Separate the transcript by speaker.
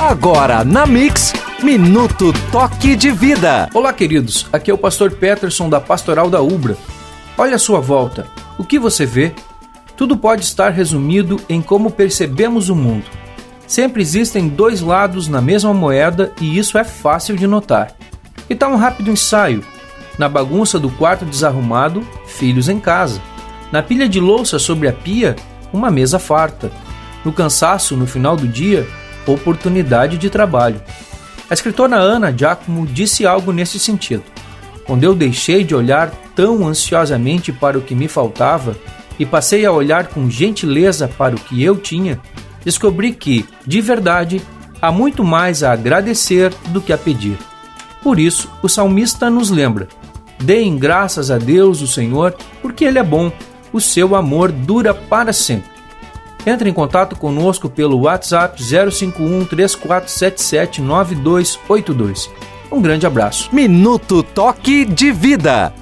Speaker 1: Agora na Mix, Minuto Toque de Vida.
Speaker 2: Olá, queridos. Aqui é o pastor Peterson da Pastoral da Ubra. Olha a sua volta. O que você vê? Tudo pode estar resumido em como percebemos o mundo. Sempre existem dois lados na mesma moeda e isso é fácil de notar. E tal um rápido ensaio? Na bagunça do quarto desarrumado, filhos em casa. Na pilha de louça sobre a pia, uma mesa farta. No cansaço no final do dia, oportunidade de trabalho. A escritora Ana Giacomo disse algo nesse sentido. Quando eu deixei de olhar tão ansiosamente para o que me faltava e passei a olhar com gentileza para o que eu tinha, descobri que, de verdade, há muito mais a agradecer do que a pedir. Por isso, o salmista nos lembra: deem graças a Deus, o Senhor, porque Ele é bom, o seu amor dura para sempre. Entre em contato conosco pelo WhatsApp 051 3477 9282. Um grande abraço.
Speaker 1: Minuto Toque de Vida.